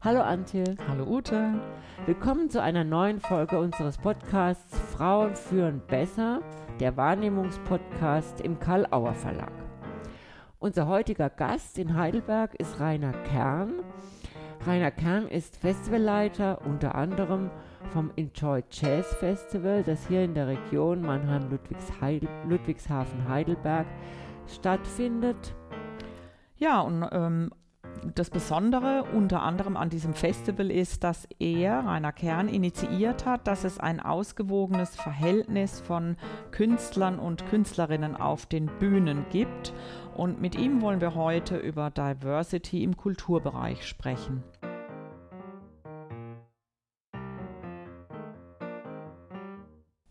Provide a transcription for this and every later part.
Hallo Antje. Hallo Ute. Willkommen zu einer neuen Folge unseres Podcasts Frauen führen besser, der Wahrnehmungspodcast im Karl-Auer Verlag. Unser heutiger Gast in Heidelberg ist Rainer Kern. Rainer Kern ist Festivalleiter unter anderem vom Enjoy Jazz Festival, das hier in der Region Mannheim-Ludwigshafen-Heidelberg stattfindet. Ja, und ähm, das Besondere unter anderem an diesem Festival ist, dass er, Rainer Kern, initiiert hat, dass es ein ausgewogenes Verhältnis von Künstlern und Künstlerinnen auf den Bühnen gibt. Und mit ihm wollen wir heute über Diversity im Kulturbereich sprechen.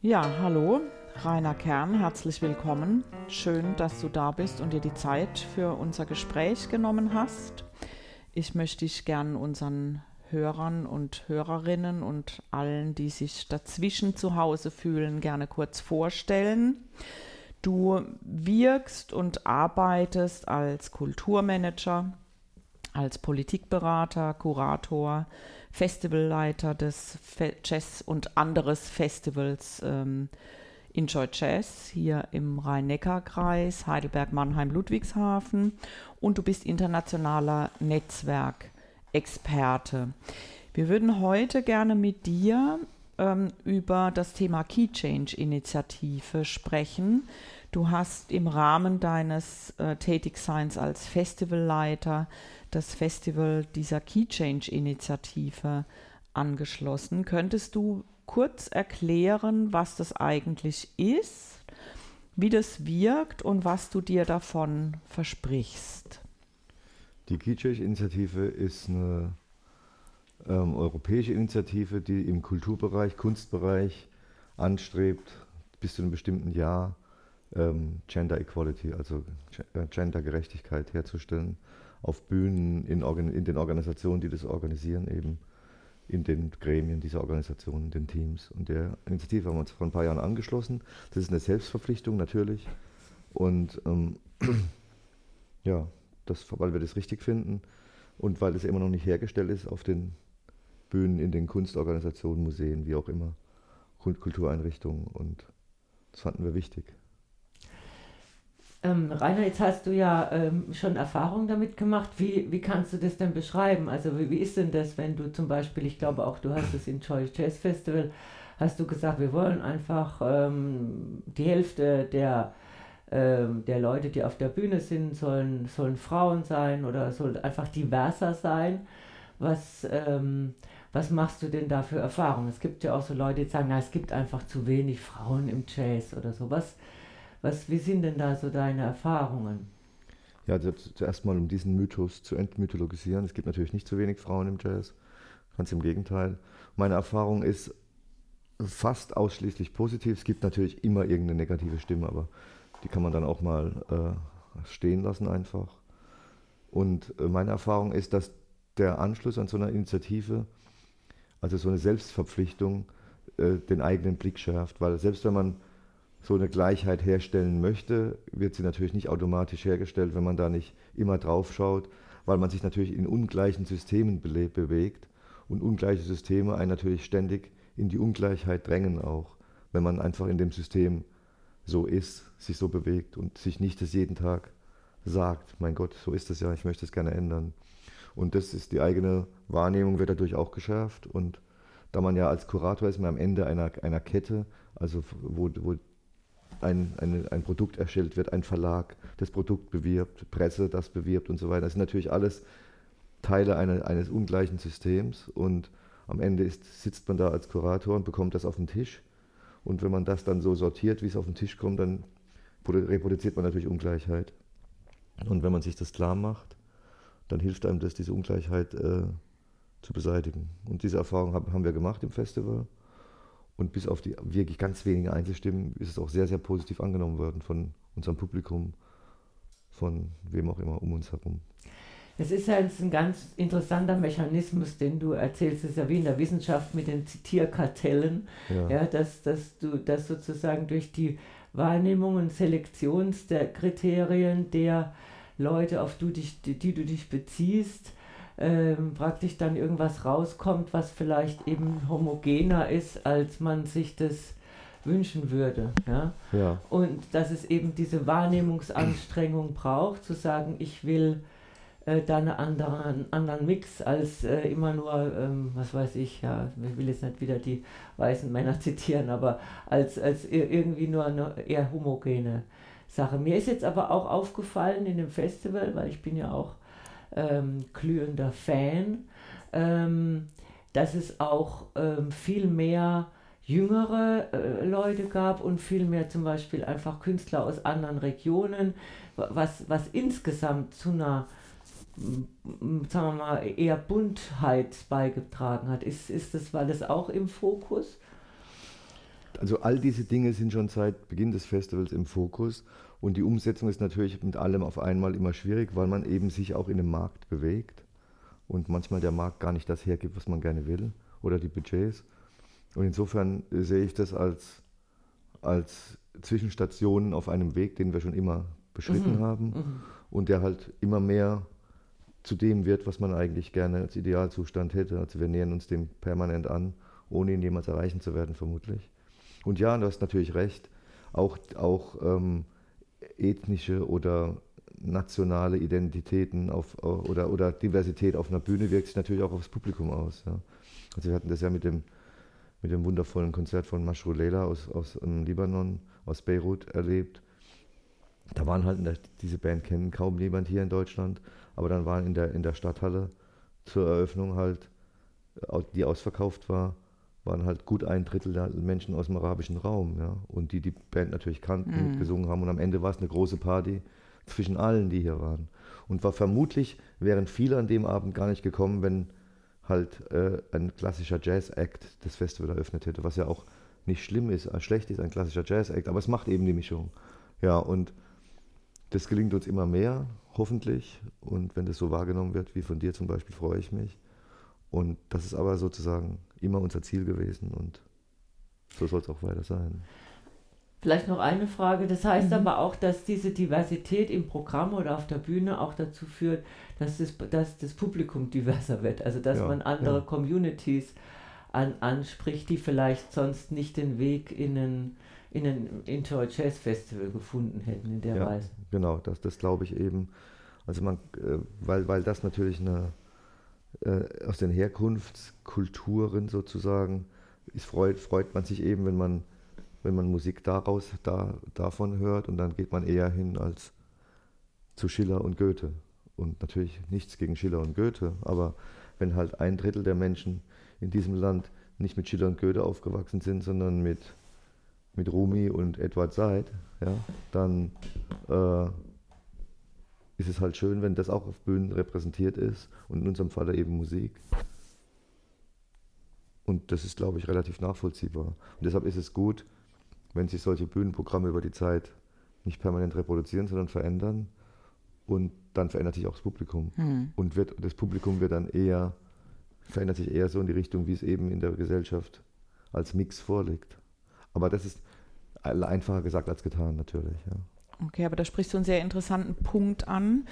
Ja, hallo, Rainer Kern, herzlich willkommen. Schön, dass du da bist und dir die Zeit für unser Gespräch genommen hast. Ich möchte dich gern unseren Hörern und Hörerinnen und allen, die sich dazwischen zu Hause fühlen, gerne kurz vorstellen. Du wirkst und arbeitest als Kulturmanager, als Politikberater, Kurator, Festivalleiter des Fe Jazz und anderes Festivals ähm, Enjoy Jazz hier im Rhein-Neckar-Kreis, Heidelberg, Mannheim, Ludwigshafen und du bist internationaler Netzwerkexperte. Wir würden heute gerne mit dir ähm, über das Thema Key Change Initiative sprechen. Du hast im Rahmen deines äh, Tätigseins als Festivalleiter das Festival dieser Key Change Initiative angeschlossen. Könntest du kurz erklären, was das eigentlich ist, wie das wirkt und was du dir davon versprichst? Die Kitschech-Initiative ist eine ähm, europäische Initiative, die im Kulturbereich, Kunstbereich anstrebt, bis zu einem bestimmten Jahr ähm, Gender Equality, also äh, Gendergerechtigkeit herzustellen, auf Bühnen, in, in den Organisationen, die das organisieren, eben in den Gremien dieser Organisationen, den Teams. Und der Initiative haben wir uns vor ein paar Jahren angeschlossen. Das ist eine Selbstverpflichtung natürlich. Und ähm, ja, das, weil wir das richtig finden und weil es immer noch nicht hergestellt ist auf den Bühnen, in den Kunstorganisationen, Museen, wie auch immer, Kultureinrichtungen. Und das fanden wir wichtig. Ähm, Rainer, jetzt hast du ja ähm, schon Erfahrung damit gemacht. Wie, wie kannst du das denn beschreiben? Also wie, wie ist denn das, wenn du zum Beispiel, ich glaube auch du hast es in Joy Jazz Festival, hast du gesagt, wir wollen einfach ähm, die Hälfte der, ähm, der Leute, die auf der Bühne sind, sollen, sollen Frauen sein oder soll einfach diverser sein. Was, ähm, was machst du denn da für Erfahrungen? Es gibt ja auch so Leute, die sagen, na, es gibt einfach zu wenig Frauen im Jazz oder sowas. Was, wie sind denn da so deine Erfahrungen? Ja, zuerst mal, um diesen Mythos zu entmythologisieren. Es gibt natürlich nicht zu wenig Frauen im Jazz, ganz im Gegenteil. Meine Erfahrung ist fast ausschließlich positiv. Es gibt natürlich immer irgendeine negative Stimme, aber die kann man dann auch mal äh, stehen lassen einfach. Und äh, meine Erfahrung ist, dass der Anschluss an so einer Initiative, also so eine Selbstverpflichtung, äh, den eigenen Blick schärft. Weil selbst wenn man so eine Gleichheit herstellen möchte, wird sie natürlich nicht automatisch hergestellt, wenn man da nicht immer drauf schaut, weil man sich natürlich in ungleichen Systemen bewegt und ungleiche Systeme einen natürlich ständig in die Ungleichheit drängen auch, wenn man einfach in dem System so ist, sich so bewegt und sich nicht das jeden Tag sagt, mein Gott, so ist es ja, ich möchte es gerne ändern. Und das ist die eigene Wahrnehmung, wird dadurch auch geschärft. Und da man ja als Kurator ist, man am Ende einer, einer Kette, also wo, wo ein, eine, ein Produkt erstellt wird, ein Verlag das Produkt bewirbt, Presse das bewirbt und so weiter. Das sind natürlich alles Teile eine, eines ungleichen Systems und am Ende ist, sitzt man da als Kurator und bekommt das auf den Tisch. Und wenn man das dann so sortiert, wie es auf den Tisch kommt, dann reproduziert man natürlich Ungleichheit. Und wenn man sich das klar macht, dann hilft einem das, diese Ungleichheit äh, zu beseitigen. Und diese Erfahrung hab, haben wir gemacht im Festival. Und bis auf die wirklich ganz wenigen Einzelstimmen ist es auch sehr, sehr positiv angenommen worden von unserem Publikum, von wem auch immer um uns herum. Es ist ja ein ganz interessanter Mechanismus, den du erzählst. Es ist ja wie in der Wissenschaft mit den Zitierkartellen, ja. ja dass, dass du das sozusagen durch die Wahrnehmung und Selektionskriterien der Leute, auf du dich, die, die du dich beziehst, ähm, praktisch dann irgendwas rauskommt, was vielleicht eben homogener ist, als man sich das wünschen würde. Ja? Ja. Und dass es eben diese Wahrnehmungsanstrengung braucht, zu sagen, ich will äh, da einen anderen, anderen Mix als äh, immer nur, ähm, was weiß ich, ja, ich will jetzt nicht wieder die weißen Männer zitieren, aber als, als irgendwie nur eine eher homogene Sache. Mir ist jetzt aber auch aufgefallen in dem Festival, weil ich bin ja auch ähm, glühender Fan, ähm, dass es auch ähm, viel mehr jüngere äh, Leute gab und viel mehr zum Beispiel einfach Künstler aus anderen Regionen, was, was insgesamt zu einer sagen wir mal, eher Buntheit beigetragen hat. Ist, ist das, war das auch im Fokus? Also all diese Dinge sind schon seit Beginn des Festivals im Fokus und die Umsetzung ist natürlich mit allem auf einmal immer schwierig, weil man eben sich auch in einem Markt bewegt und manchmal der Markt gar nicht das hergibt, was man gerne will oder die Budgets. Und insofern sehe ich das als, als Zwischenstationen auf einem Weg, den wir schon immer beschritten mhm. haben mhm. und der halt immer mehr zu dem wird, was man eigentlich gerne als Idealzustand hätte. Also wir nähern uns dem permanent an, ohne ihn jemals erreichen zu werden, vermutlich. Und ja, du hast natürlich recht, auch, auch ähm, ethnische oder nationale Identitäten auf, oder, oder Diversität auf einer Bühne wirkt sich natürlich auch aufs Publikum aus. Ja. Also wir hatten das ja mit dem mit dem wundervollen Konzert von Mashrou Leila aus, aus um, Libanon, aus Beirut erlebt. Da waren halt, diese Band kennen kaum jemand hier in Deutschland, aber dann waren in der, in der Stadthalle zur Eröffnung halt, die ausverkauft war, waren halt gut ein Drittel der Menschen aus dem arabischen Raum, ja. Und die die Band natürlich kannten, mhm. mitgesungen haben. Und am Ende war es eine große Party zwischen allen, die hier waren. Und war vermutlich wären viele an dem Abend gar nicht gekommen, wenn halt äh, ein klassischer Jazz-Act das Festival eröffnet hätte, was ja auch nicht schlimm ist, äh, schlecht ist, ein klassischer Jazz-Act, aber es macht eben die Mischung. Ja, und das gelingt uns immer mehr, hoffentlich. Und wenn das so wahrgenommen wird, wie von dir zum Beispiel, freue ich mich. Und das ist aber sozusagen immer unser Ziel gewesen und so soll es auch weiter sein. Vielleicht noch eine Frage. Das heißt mhm. aber auch, dass diese Diversität im Programm oder auf der Bühne auch dazu führt, dass das, dass das Publikum diverser wird. Also dass ja, man andere ja. Communities an, anspricht, die vielleicht sonst nicht den Weg in ein, in ein Enjoy Jazz Festival gefunden hätten in der ja, Weise. Genau, das, das glaube ich eben. Also man, äh, weil, weil das natürlich eine äh, aus den Herkunftskulturen sozusagen ist, freut, freut man sich eben, wenn man wenn man Musik daraus, da, davon hört und dann geht man eher hin als zu Schiller und Goethe. Und natürlich nichts gegen Schiller und Goethe, aber wenn halt ein Drittel der Menschen in diesem Land nicht mit Schiller und Goethe aufgewachsen sind, sondern mit, mit Rumi und Edward Said, ja, dann äh, ist es halt schön, wenn das auch auf Bühnen repräsentiert ist und in unserem Fall eben Musik. Und das ist, glaube ich, relativ nachvollziehbar. Und deshalb ist es gut, wenn sich solche Bühnenprogramme über die Zeit nicht permanent reproduzieren, sondern verändern. Und dann verändert sich auch das Publikum. Mhm. Und wird, das Publikum wird dann eher, verändert sich eher so in die Richtung, wie es eben in der Gesellschaft als Mix vorliegt. Aber das ist einfacher gesagt als getan, natürlich. Ja. Okay, aber da sprichst du einen sehr interessanten Punkt an.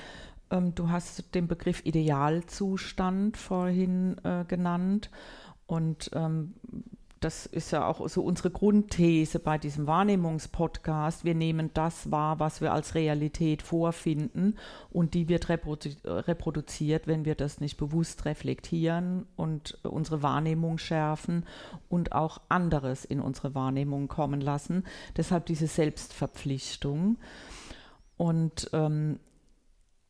Ähm, du hast den Begriff Idealzustand vorhin äh, genannt. Und ähm, das ist ja auch so unsere Grundthese bei diesem Wahrnehmungspodcast. Wir nehmen das wahr, was wir als Realität vorfinden und die wird reprodu reproduziert, wenn wir das nicht bewusst reflektieren und unsere Wahrnehmung schärfen und auch anderes in unsere Wahrnehmung kommen lassen. Deshalb diese Selbstverpflichtung. Und ähm,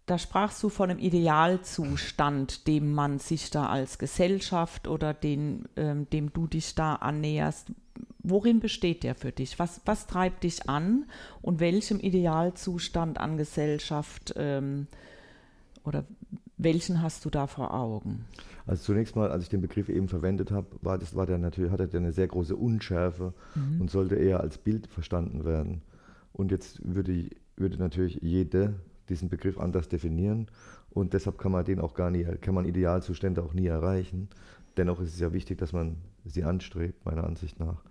da sprachst du von einem Idealzustand, dem man sich da als Gesellschaft oder den, ähm, dem du dich da annäherst. Worin besteht der für dich? Was, was treibt dich an und welchem Idealzustand an Gesellschaft ähm, oder welchen hast du da vor Augen? Also zunächst mal, als ich den Begriff eben verwendet habe, war das war der natürlich hatte der eine sehr große Unschärfe mhm. und sollte eher als Bild verstanden werden. Und jetzt würde, würde natürlich jede diesen Begriff anders definieren und deshalb kann man den auch gar nie, kann man Idealzustände auch nie erreichen. Dennoch ist es ja wichtig, dass man sie anstrebt, meiner Ansicht nach.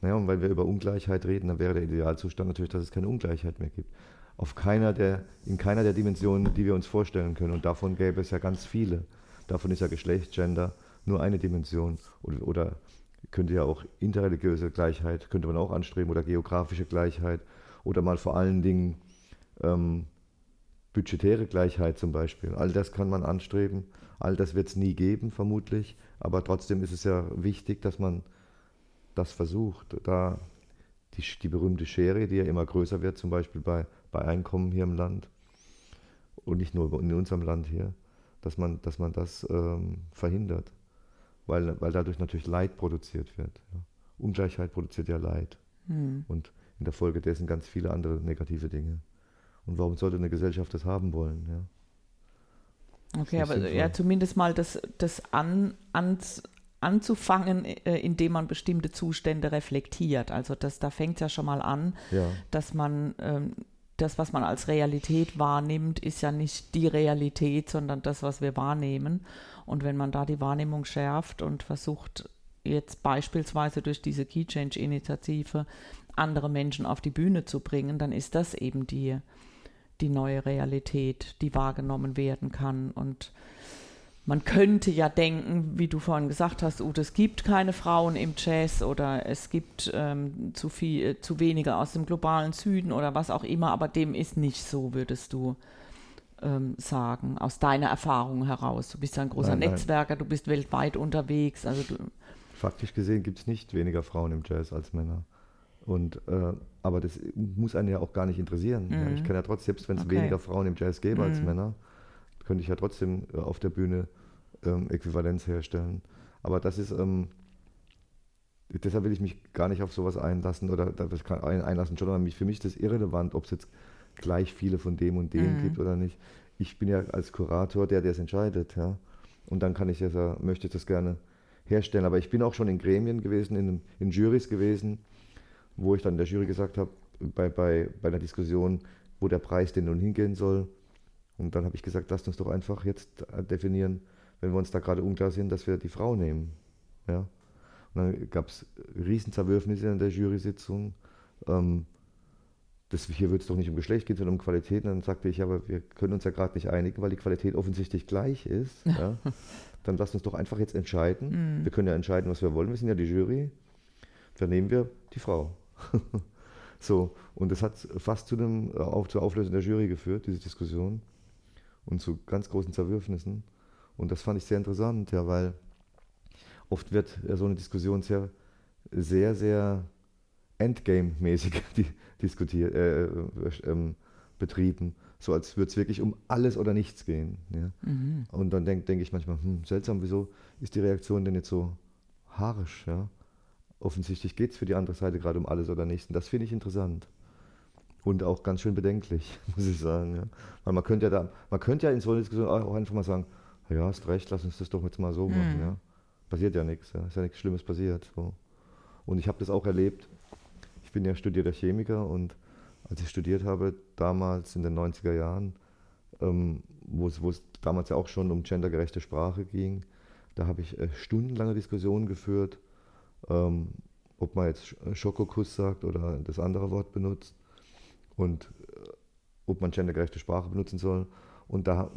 Naja, und weil wir über Ungleichheit reden, dann wäre der Idealzustand natürlich, dass es keine Ungleichheit mehr gibt. Auf keiner der, in keiner der Dimensionen, die wir uns vorstellen können. Und davon gäbe es ja ganz viele. davon ist ja Geschlecht, Gender nur eine Dimension oder, oder könnte ja auch interreligiöse Gleichheit, könnte man auch anstreben oder geografische Gleichheit oder mal vor allen Dingen ähm, budgetäre Gleichheit zum Beispiel. All das kann man anstreben, all das wird es nie geben vermutlich, aber trotzdem ist es ja wichtig, dass man das versucht. Da die, die berühmte Schere, die ja immer größer wird, zum Beispiel bei, bei Einkommen hier im Land und nicht nur in unserem Land hier, dass man, dass man das ähm, verhindert weil, weil dadurch natürlich Leid produziert wird. Ja. Ungleichheit produziert ja Leid. Mhm. Und in der Folge dessen ganz viele andere negative Dinge. Und warum sollte eine Gesellschaft das haben wollen? Ja? Okay, aber sinnvoll. ja, zumindest mal das, das an, an, anzufangen, äh, indem man bestimmte Zustände reflektiert. Also das, da fängt es ja schon mal an, ja. dass man ähm, das, was man als Realität wahrnimmt, ist ja nicht die Realität, sondern das, was wir wahrnehmen. Und wenn man da die Wahrnehmung schärft und versucht, jetzt beispielsweise durch diese Key Change Initiative andere Menschen auf die Bühne zu bringen, dann ist das eben die, die neue Realität, die wahrgenommen werden kann. Und man könnte ja denken, wie du vorhin gesagt hast, Ute, es gibt keine Frauen im Jazz oder es gibt ähm, zu viel, äh, zu wenige aus dem globalen Süden oder was auch immer, aber dem ist nicht so, würdest du ähm, sagen, aus deiner Erfahrung heraus? Du bist ja ein großer nein, Netzwerker, nein. du bist weltweit unterwegs. Also du Faktisch gesehen gibt es nicht weniger Frauen im Jazz als Männer. Und, äh, aber das muss einen ja auch gar nicht interessieren. Mhm. Ja, ich kann ja trotzdem, selbst wenn es okay. weniger Frauen im Jazz gäbe mhm. als Männer, könnte ich ja trotzdem äh, auf der Bühne ähm, Äquivalenz herstellen. Aber das ist, ähm, deshalb will ich mich gar nicht auf sowas einlassen oder das kann einlassen schon, aber für mich ist das irrelevant, ob es jetzt gleich viele von dem und dem mhm. gibt oder nicht. Ich bin ja als Kurator der, der es entscheidet, ja. Und dann kann ich das, möchte ich das gerne herstellen. Aber ich bin auch schon in Gremien gewesen, in, in Jurys gewesen, wo ich dann der Jury gesagt habe, bei, bei, bei einer Diskussion, wo der Preis denn nun hingehen soll. Und dann habe ich gesagt, lasst uns doch einfach jetzt definieren, wenn wir uns da gerade unklar sind, dass wir die Frau nehmen. Ja? Und dann gab es Riesenzerwürfnisse in der Jury-Sitzung. Ähm, das, hier wird es doch nicht um Geschlecht gehen, sondern um Qualität. Und dann sagte ich, aber wir können uns ja gerade nicht einigen, weil die Qualität offensichtlich gleich ist. Ja? Dann lasst uns doch einfach jetzt entscheiden. Mm. Wir können ja entscheiden, was wir wollen. Wir sind ja die Jury. Dann nehmen wir die Frau. so, und das hat fast zu einem, auf, zur Auflösung der Jury geführt, diese Diskussion. Und zu ganz großen Zerwürfnissen. Und das fand ich sehr interessant, ja, weil oft wird so eine Diskussion sehr, sehr, sehr Endgame-mäßig diskutiert, äh, äh, ähm, betrieben. So als würde es wirklich um alles oder nichts gehen. Ja? Mhm. Und dann denke denk ich manchmal, hm, seltsam, wieso ist die Reaktion denn jetzt so haarisch? Ja? Offensichtlich geht es für die andere Seite gerade um alles oder nichts. Und das finde ich interessant. Und auch ganz schön bedenklich, muss ich sagen. Ja? Weil man könnte ja da, man könnte ja in so einer Diskussion auch einfach mal sagen, ja, hast recht, lass uns das doch jetzt mal so machen. Mhm. Ja? Passiert ja nichts, ja? ist ja nichts Schlimmes passiert. So. Und ich habe das auch erlebt, ich bin ja studierter Chemiker und als ich studiert habe, damals in den 90er Jahren, ähm, wo es damals ja auch schon um gendergerechte Sprache ging, da habe ich äh, stundenlange Diskussionen geführt, ähm, ob man jetzt Schokokuss sagt oder das andere Wort benutzt und äh, ob man gendergerechte Sprache benutzen soll. Und da,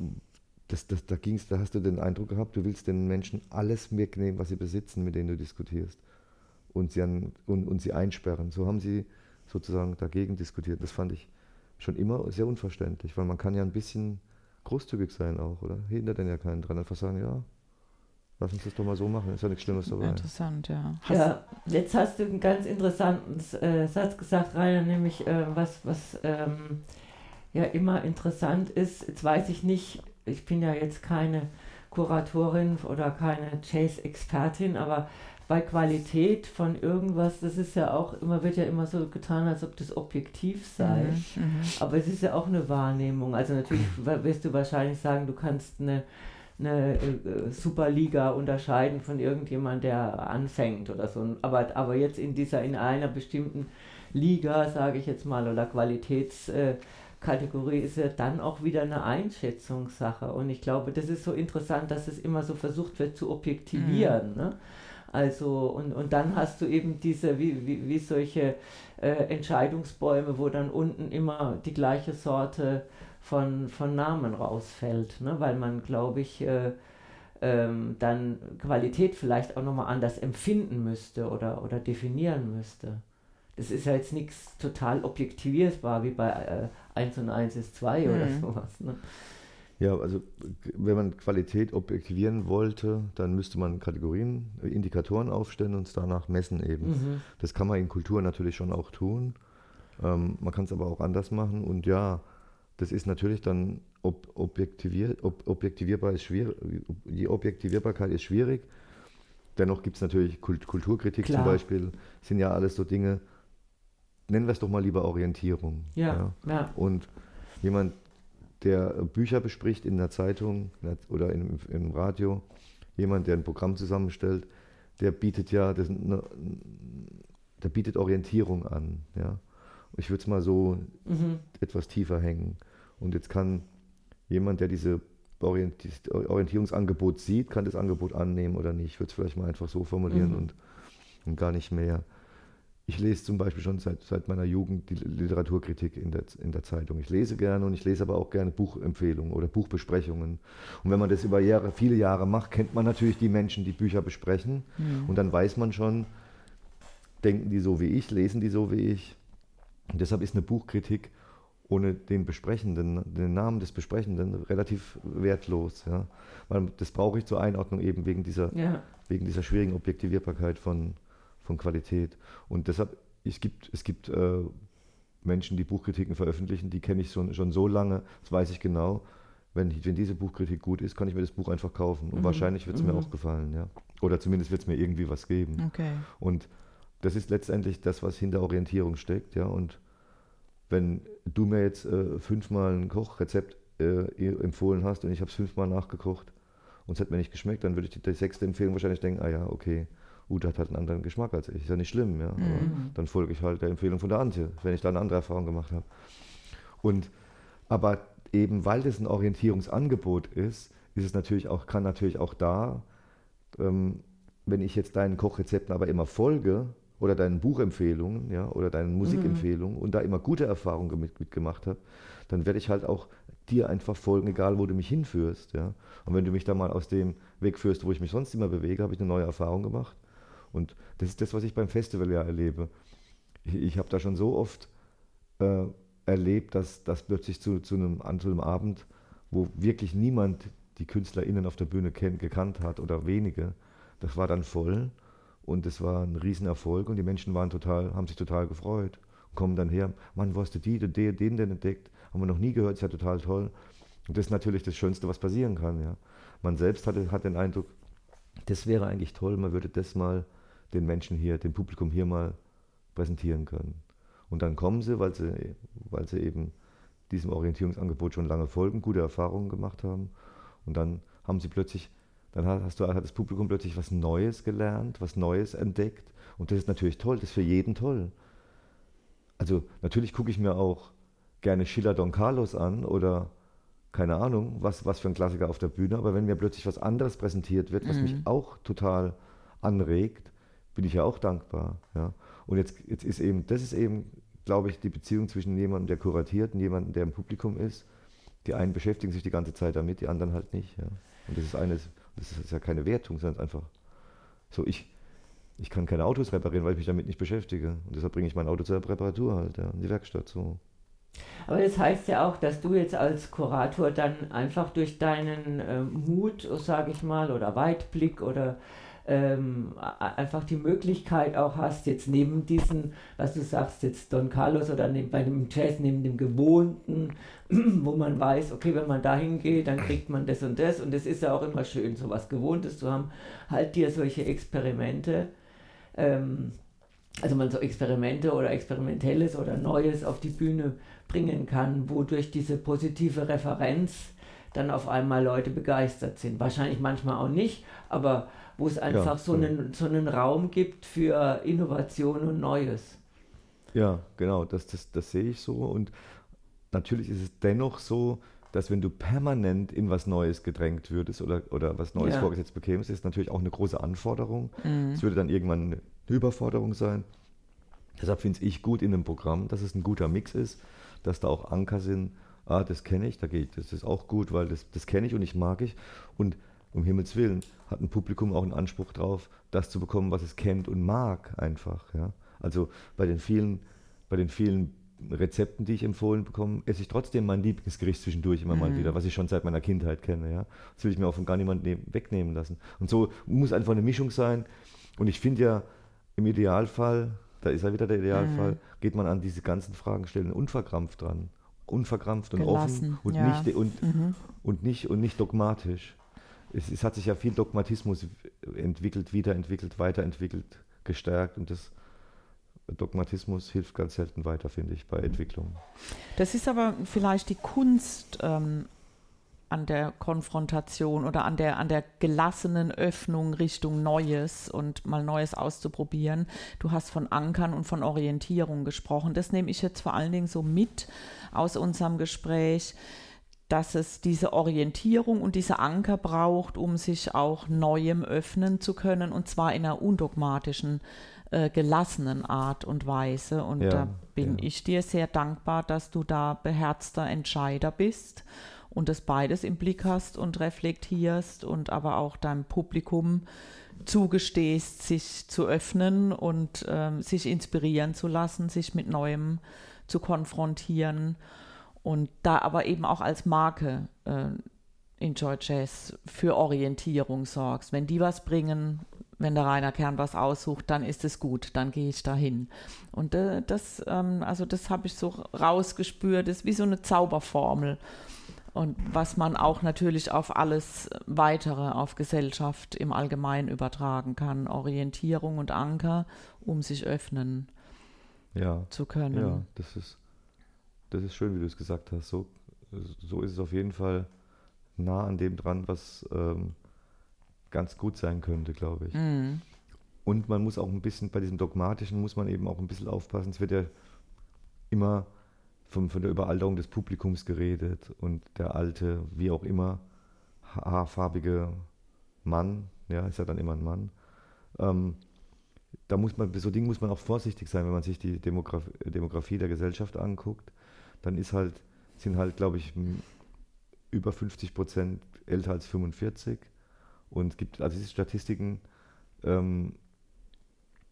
das, das, da, ging's, da hast du den Eindruck gehabt, du willst den Menschen alles wegnehmen, was sie besitzen, mit denen du diskutierst und sie, an, und, und sie einsperren. So haben sie sozusagen dagegen diskutiert. Das fand ich schon immer sehr unverständlich, weil man kann ja ein bisschen großzügig sein auch, oder? Hindert denn ja keinen dran. Einfach sagen, ja, lass uns das doch mal so machen, ist ja nichts Schlimmes dabei. Interessant, ja. Hast ja, jetzt hast du einen ganz interessanten äh, Satz gesagt, Rainer, nämlich äh, was, was ähm, ja immer interessant ist, jetzt weiß ich nicht, ich bin ja jetzt keine Kuratorin oder keine Chase-Expertin, aber bei Qualität von irgendwas, das ist ja auch immer, wird ja immer so getan, als ob das objektiv sei. Mhm, mhm. Aber es ist ja auch eine Wahrnehmung. Also natürlich wirst du wahrscheinlich sagen, du kannst eine, eine äh, Superliga unterscheiden von irgendjemand, der anfängt oder so. Aber, aber jetzt in dieser, in einer bestimmten Liga, sage ich jetzt mal, oder Qualitätskategorie ist ja dann auch wieder eine Einschätzungssache. Und ich glaube, das ist so interessant, dass es immer so versucht wird zu objektivieren. Mhm. Ne? Also, und, und dann hast du eben diese, wie, wie, wie solche äh, Entscheidungsbäume, wo dann unten immer die gleiche Sorte von, von Namen rausfällt, ne? weil man, glaube ich, äh, ähm, dann Qualität vielleicht auch nochmal anders empfinden müsste oder, oder definieren müsste. Das ist ja jetzt nichts total objektivierbar wie bei äh, 1 und 1 ist 2 mhm. oder sowas. Ne? Ja, also wenn man Qualität objektivieren wollte, dann müsste man Kategorien, Indikatoren aufstellen und es danach messen eben. Mhm. Das kann man in Kultur natürlich schon auch tun. Ähm, man kann es aber auch anders machen und ja, das ist natürlich dann ob, objektivier, ob, objektivierbar ist schwierig, die Objektivierbarkeit ist schwierig. Dennoch gibt es natürlich Kult, Kulturkritik Klar. zum Beispiel, sind ja alles so Dinge, nennen wir es doch mal lieber Orientierung. Ja, ja. ja. Und jemand, der Bücher bespricht in der Zeitung oder im, im Radio, jemand, der ein Programm zusammenstellt, der bietet ja, das, ne, der bietet Orientierung an. Ja? Ich würde es mal so mhm. etwas tiefer hängen. Und jetzt kann jemand, der diese Orientierungsangebot sieht, kann das Angebot annehmen oder nicht. Ich würde es vielleicht mal einfach so formulieren mhm. und, und gar nicht mehr. Ich lese zum Beispiel schon seit, seit meiner Jugend die Literaturkritik in der, in der Zeitung. Ich lese gerne und ich lese aber auch gerne Buchempfehlungen oder Buchbesprechungen. Und wenn man das über Jahre, viele Jahre macht, kennt man natürlich die Menschen, die Bücher besprechen. Mhm. Und dann weiß man schon, denken die so wie ich, lesen die so wie ich. Und deshalb ist eine Buchkritik ohne den Besprechenden, den Namen des Besprechenden relativ wertlos. Ja? Weil das brauche ich zur Einordnung eben wegen dieser, ja. wegen dieser schwierigen Objektivierbarkeit von, von Qualität. Und deshalb, es gibt, es gibt äh, Menschen, die Buchkritiken veröffentlichen, die kenne ich schon, schon so lange, das weiß ich genau. Wenn, wenn diese Buchkritik gut ist, kann ich mir das Buch einfach kaufen. Und mhm. wahrscheinlich wird es mhm. mir auch gefallen, ja. Oder zumindest wird es mir irgendwie was geben. Okay. Und das ist letztendlich das, was hinter Orientierung steckt, ja. Und wenn du mir jetzt äh, fünfmal ein Kochrezept äh, empfohlen hast und ich habe es fünfmal nachgekocht und es hat mir nicht geschmeckt, dann würde ich die, die sechste Empfehlung wahrscheinlich denken, ah ja, okay, Ute hat halt einen anderen Geschmack als ich. Ist ja nicht schlimm, ja. Mhm. dann folge ich halt der Empfehlung von der Antje, wenn ich da eine andere Erfahrung gemacht habe. Und aber eben weil das ein Orientierungsangebot ist, ist es natürlich auch, kann natürlich auch da, ähm, wenn ich jetzt deinen Kochrezepten aber immer folge oder deinen Buchempfehlungen, ja, oder deinen Musikempfehlungen mhm. und da immer gute Erfahrungen mit, mitgemacht habe, dann werde ich halt auch dir einfach folgen, egal wo du mich hinführst, ja. Und wenn du mich da mal aus dem Weg führst, wo ich mich sonst immer bewege, habe ich eine neue Erfahrung gemacht und das ist das, was ich beim Festival ja erlebe. Ich, ich habe da schon so oft äh, erlebt, dass das plötzlich zu, zu, einem, zu einem Abend, wo wirklich niemand die KünstlerInnen auf der Bühne kennt, gekannt hat oder wenige, das war dann voll und es war ein Riesenerfolg und die Menschen waren total, haben sich total gefreut. Kommen dann her, Mann, wo hast du die, den, den denn entdeckt? Haben wir noch nie gehört, ist ja total toll. Und das ist natürlich das Schönste, was passieren kann. Ja. Man selbst hatte, hat den Eindruck, das wäre eigentlich toll, man würde das mal den Menschen hier, dem Publikum hier mal präsentieren können. Und dann kommen sie, weil sie, weil sie eben diesem Orientierungsangebot schon lange folgen, gute Erfahrungen gemacht haben. Und dann haben sie plötzlich, dann hast du, hat das Publikum plötzlich was Neues gelernt, was Neues entdeckt. Und das ist natürlich toll, das ist für jeden toll. Also natürlich gucke ich mir auch gerne Schiller Don Carlos an oder keine Ahnung, was, was für ein Klassiker auf der Bühne, aber wenn mir plötzlich was anderes präsentiert wird, was mhm. mich auch total anregt, bin ich ja auch dankbar. Ja. Und jetzt, jetzt ist eben, das ist eben, glaube ich, die Beziehung zwischen jemandem, der kuratiert und jemandem, der im Publikum ist. Die einen beschäftigen sich die ganze Zeit damit, die anderen halt nicht. Ja. Und das ist eines, das ist ja keine Wertung, sondern einfach so, ich, ich kann keine Autos reparieren, weil ich mich damit nicht beschäftige. Und deshalb bringe ich mein Auto zur Reparatur halt, ja, in die Werkstatt. So. Aber das heißt ja auch, dass du jetzt als Kurator dann einfach durch deinen äh, Mut, sage ich mal, oder Weitblick oder ähm, einfach die Möglichkeit auch hast, jetzt neben diesen, was du sagst, jetzt Don Carlos oder neben, bei dem Jazz, neben dem Gewohnten, wo man weiß, okay, wenn man dahin geht, dann kriegt man das und das. Und es ist ja auch immer schön, so was Gewohntes zu haben, halt dir solche Experimente, ähm, also man so Experimente oder Experimentelles oder Neues auf die Bühne bringen kann, wodurch diese positive Referenz dann auf einmal Leute begeistert sind. Wahrscheinlich manchmal auch nicht, aber wo es einfach ja, so, einen, so einen Raum gibt für Innovation und Neues. Ja, genau, das, das, das sehe ich so. Und natürlich ist es dennoch so, dass wenn du permanent in was Neues gedrängt würdest oder, oder was Neues ja. vorgesetzt bekämst, ist natürlich auch eine große Anforderung. Mhm. Es würde dann irgendwann eine Überforderung sein. Deshalb finde ich gut in einem Programm, dass es ein guter Mix ist, dass da auch Anker sind. Ah, das kenne ich, da geht, das ist auch gut, weil das, das kenne ich und ich mag ich. Und um Himmels Willen, hat ein Publikum auch einen Anspruch drauf, das zu bekommen, was es kennt und mag einfach. Ja? Also bei den vielen, bei den vielen Rezepten, die ich empfohlen bekomme, esse ich trotzdem mein Lieblingsgericht zwischendurch immer mhm. mal wieder, was ich schon seit meiner Kindheit kenne. Ja? Das will ich mir auch von gar niemandem wegnehmen lassen. Und so muss einfach eine Mischung sein. Und ich finde ja, im Idealfall, da ist ja wieder der Idealfall, mhm. geht man an diese ganzen Fragen stellen unverkrampft dran. Unverkrampft und Gelassen, offen und, ja. nicht, und, mhm. und, nicht, und nicht dogmatisch. Es, es, hat sich ja viel Dogmatismus entwickelt, wiederentwickelt, weiterentwickelt, gestärkt und das Dogmatismus hilft ganz selten weiter, finde ich, bei Entwicklung. Das ist aber vielleicht die Kunst ähm, an der Konfrontation oder an der, an der gelassenen Öffnung Richtung Neues und mal Neues auszuprobieren. Du hast von Ankern und von Orientierung gesprochen. Das nehme ich jetzt vor allen Dingen so mit aus unserem Gespräch, dass es diese Orientierung und diese Anker braucht, um sich auch Neuem öffnen zu können und zwar in einer undogmatischen äh, gelassenen Art und Weise. Und ja, da bin ja. ich dir sehr dankbar, dass du da beherzter Entscheider bist und das beides im Blick hast und reflektierst und aber auch deinem Publikum zugestehst, sich zu öffnen und ähm, sich inspirieren zu lassen, sich mit Neuem zu konfrontieren und da aber eben auch als Marke äh, Enjoy Jazz für Orientierung sorgst. Wenn die was bringen, wenn der Rainer Kern was aussucht, dann ist es gut, dann gehe ich dahin. Und äh, das, ähm, also das habe ich so rausgespürt, das ist wie so eine Zauberformel. Und was man auch natürlich auf alles weitere, auf Gesellschaft im Allgemeinen übertragen kann. Orientierung und Anker, um sich öffnen ja, zu können. Ja, das ist, das ist schön, wie du es gesagt hast. So, so ist es auf jeden Fall nah an dem dran, was ähm, ganz gut sein könnte, glaube ich. Mhm. Und man muss auch ein bisschen, bei diesem Dogmatischen muss man eben auch ein bisschen aufpassen. Es wird ja immer von, von der Überalterung des Publikums geredet und der alte, wie auch immer, haarfarbige Mann, ja, ist ja dann immer ein Mann. Ähm, da muss man, so Dingen muss man auch vorsichtig sein, wenn man sich die Demograf Demografie der Gesellschaft anguckt. Dann ist halt, sind halt, glaube ich, über 50 Prozent älter als 45. Und gibt, also diese Statistiken ähm,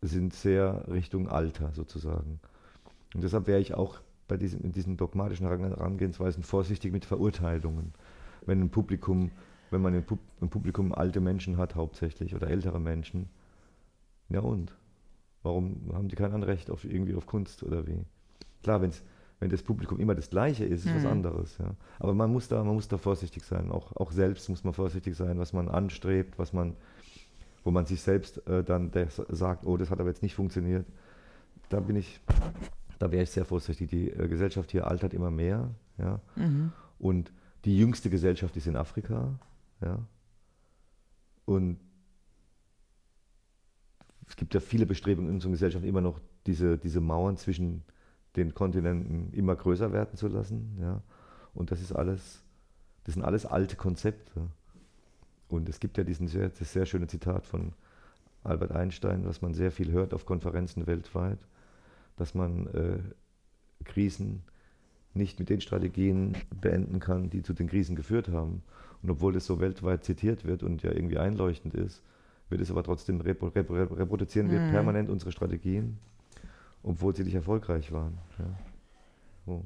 sind sehr Richtung Alter sozusagen. Und deshalb wäre ich auch bei diesem, in diesen dogmatischen Herangehensweisen vorsichtig mit Verurteilungen. Wenn ein Publikum, wenn man im Publikum alte Menschen hat hauptsächlich oder ältere Menschen, ja und? Warum haben die kein Anrecht auf irgendwie auf Kunst oder wie? Klar, wenn's, wenn das Publikum immer das Gleiche ist, ist mhm. was anderes. Ja. Aber man muss da, man muss da vorsichtig sein. Auch, auch selbst muss man vorsichtig sein, was man anstrebt, was man, wo man sich selbst äh, dann sagt, oh, das hat aber jetzt nicht funktioniert. Da bin ich da wäre ich sehr vorsichtig. Die äh, Gesellschaft hier altert immer mehr. Ja? Mhm. Und die jüngste Gesellschaft ist in Afrika. Ja? Und es gibt ja viele Bestrebungen in unserer Gesellschaft immer noch diese, diese Mauern zwischen den Kontinenten immer größer werden zu lassen. Ja? Und das ist alles, das sind alles alte Konzepte. Und es gibt ja diesen sehr, das sehr schöne Zitat von Albert Einstein, was man sehr viel hört auf Konferenzen weltweit dass man äh, Krisen nicht mit den Strategien beenden kann, die zu den Krisen geführt haben. Und obwohl das so weltweit zitiert wird und ja irgendwie einleuchtend ist, wird es aber trotzdem repo, repo, reproduzieren wir mhm. permanent unsere Strategien, obwohl sie nicht erfolgreich waren. Ja. So.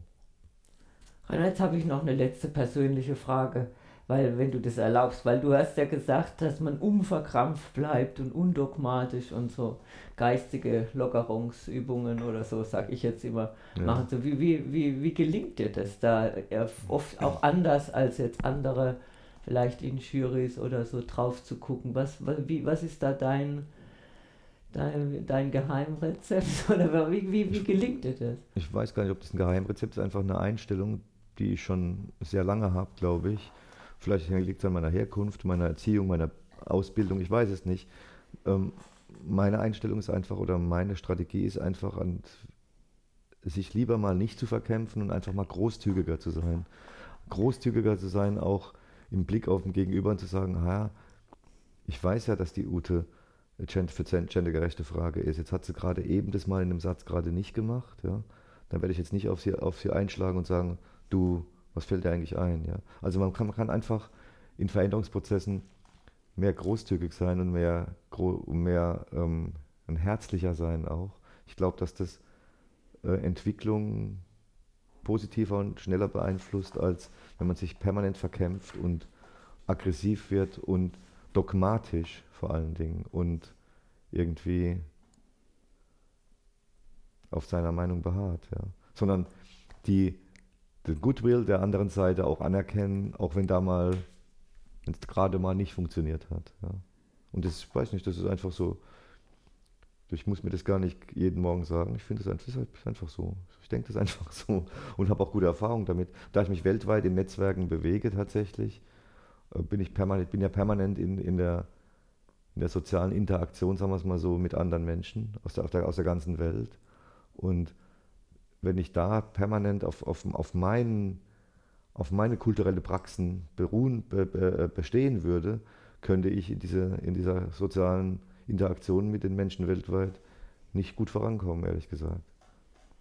Jetzt habe ich noch eine letzte persönliche Frage weil wenn du das erlaubst, weil du hast ja gesagt, dass man unverkrampft bleibt und undogmatisch und so geistige Lockerungsübungen oder so, sag ich jetzt immer, ja. machen. So, wie, wie, wie, wie gelingt dir das da oft auch anders als jetzt andere, vielleicht in Juries oder so drauf zu gucken? Was, wie, was ist da dein, dein, dein Geheimrezept oder wie, wie, wie gelingt dir das? Ich weiß gar nicht, ob das ein Geheimrezept ist, einfach eine Einstellung, die ich schon sehr lange habe, glaube ich Vielleicht liegt es an meiner Herkunft, meiner Erziehung, meiner Ausbildung, ich weiß es nicht. Ähm, meine Einstellung ist einfach oder meine Strategie ist einfach, an, sich lieber mal nicht zu verkämpfen und einfach mal großzügiger zu sein. Großzügiger zu sein, auch im Blick auf den Gegenüber und zu sagen, ha, ich weiß ja, dass die Ute für gendergerechte Frage ist. Jetzt hat sie gerade eben das mal in einem Satz gerade nicht gemacht. Ja? Dann werde ich jetzt nicht auf sie, auf sie einschlagen und sagen, du was fällt dir eigentlich ein? Ja? Also man kann, man kann einfach in Veränderungsprozessen mehr großzügig sein und mehr, mehr ähm, ein herzlicher sein auch. Ich glaube, dass das äh, Entwicklung positiver und schneller beeinflusst, als wenn man sich permanent verkämpft und aggressiv wird und dogmatisch vor allen Dingen und irgendwie auf seiner Meinung beharrt. Ja. Sondern die, den Goodwill der anderen Seite auch anerkennen, auch wenn da mal, wenn es gerade mal nicht funktioniert hat. Ja. Und das, ich weiß nicht, das ist einfach so, ich muss mir das gar nicht jeden Morgen sagen. Ich finde das einfach so. Ich denke das einfach so und habe auch gute Erfahrungen damit. Da ich mich weltweit in Netzwerken bewege tatsächlich, äh, bin ich permanent, bin ja permanent in, in, der, in der sozialen Interaktion, sagen wir es mal so, mit anderen Menschen aus der, aus der ganzen Welt. Und wenn ich da permanent auf, auf, auf, meinen, auf meine kulturelle Praxen beruhen, be, be, bestehen würde, könnte ich in, diese, in dieser sozialen Interaktion mit den Menschen weltweit nicht gut vorankommen, ehrlich gesagt.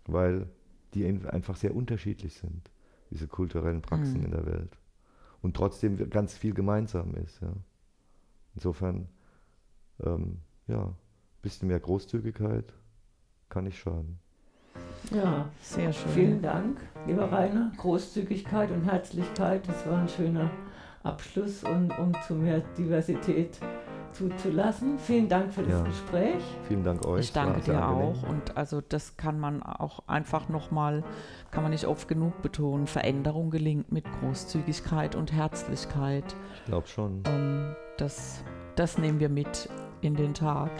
Weil die einfach sehr unterschiedlich sind, diese kulturellen Praxen mhm. in der Welt. Und trotzdem ganz viel gemeinsam ist. Ja. Insofern, ähm, ja, ein bisschen mehr Großzügigkeit kann nicht schaden. Ja, sehr schön. Vielen Dank, lieber Rainer. Großzügigkeit und Herzlichkeit, das war ein schöner Abschluss und um zu mehr Diversität zuzulassen. Vielen Dank für das ja. Gespräch. Vielen Dank euch. Ich danke dir auch. Und also das kann man auch einfach nochmal, kann man nicht oft genug betonen. Veränderung gelingt mit Großzügigkeit und Herzlichkeit. Ich glaube schon. Ähm, das, das nehmen wir mit in den Tag.